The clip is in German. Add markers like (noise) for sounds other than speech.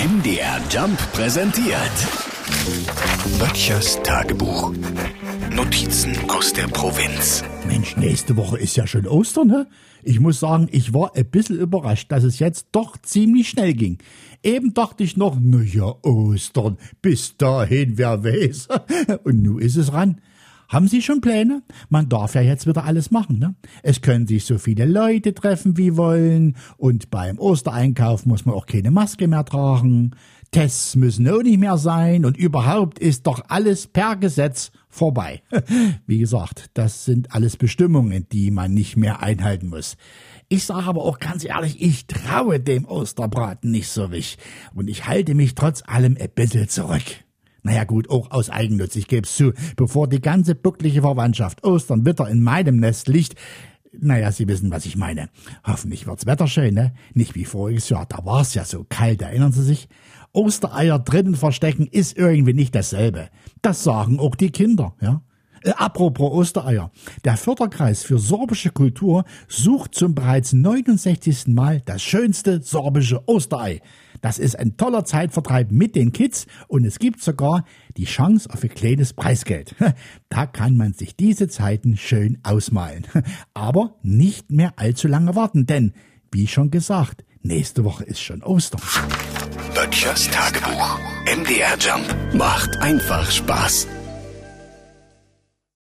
MDR Jump präsentiert. Böttchers Tagebuch. Notizen aus der Provinz. Mensch, nächste Woche ist ja schon Ostern, ne? Ich muss sagen, ich war ein bisschen überrascht, dass es jetzt doch ziemlich schnell ging. Eben dachte ich noch, na ja, Ostern, bis dahin, wer weiß. (laughs) Und nun ist es ran. Haben Sie schon Pläne? Man darf ja jetzt wieder alles machen, ne? Es können sich so viele Leute treffen, wie wollen. Und beim Ostereinkauf muss man auch keine Maske mehr tragen. Tests müssen auch nicht mehr sein. Und überhaupt ist doch alles per Gesetz vorbei. (laughs) Wie gesagt, das sind alles Bestimmungen, die man nicht mehr einhalten muss. Ich sage aber auch ganz ehrlich, ich traue dem Osterbraten nicht so richtig. Und ich halte mich trotz allem ein bisschen zurück. Naja gut, auch aus Eigennutz, ich geb's zu, bevor die ganze bucklige Verwandtschaft Ostern wieder in meinem Nest liegt, naja, Sie wissen, was ich meine. Hoffentlich wird's Wetter schön, ne? Nicht wie voriges Jahr, da war's ja so kalt, erinnern Sie sich? Ostereier drinnen verstecken ist irgendwie nicht dasselbe. Das sagen auch die Kinder, ja? Äh, apropos Ostereier. Der Förderkreis für sorbische Kultur sucht zum bereits 69. Mal das schönste sorbische Osterei. Das ist ein toller Zeitvertreib mit den Kids und es gibt sogar die Chance auf ein kleines Preisgeld. (laughs) Da kann man sich diese Zeiten schön ausmalen. (laughs) Aber nicht mehr allzu lange warten, denn, wie schon gesagt, nächste Woche ist schon Ostern. Böttchers Tagebuch. MDR Jump macht einfach Spaß.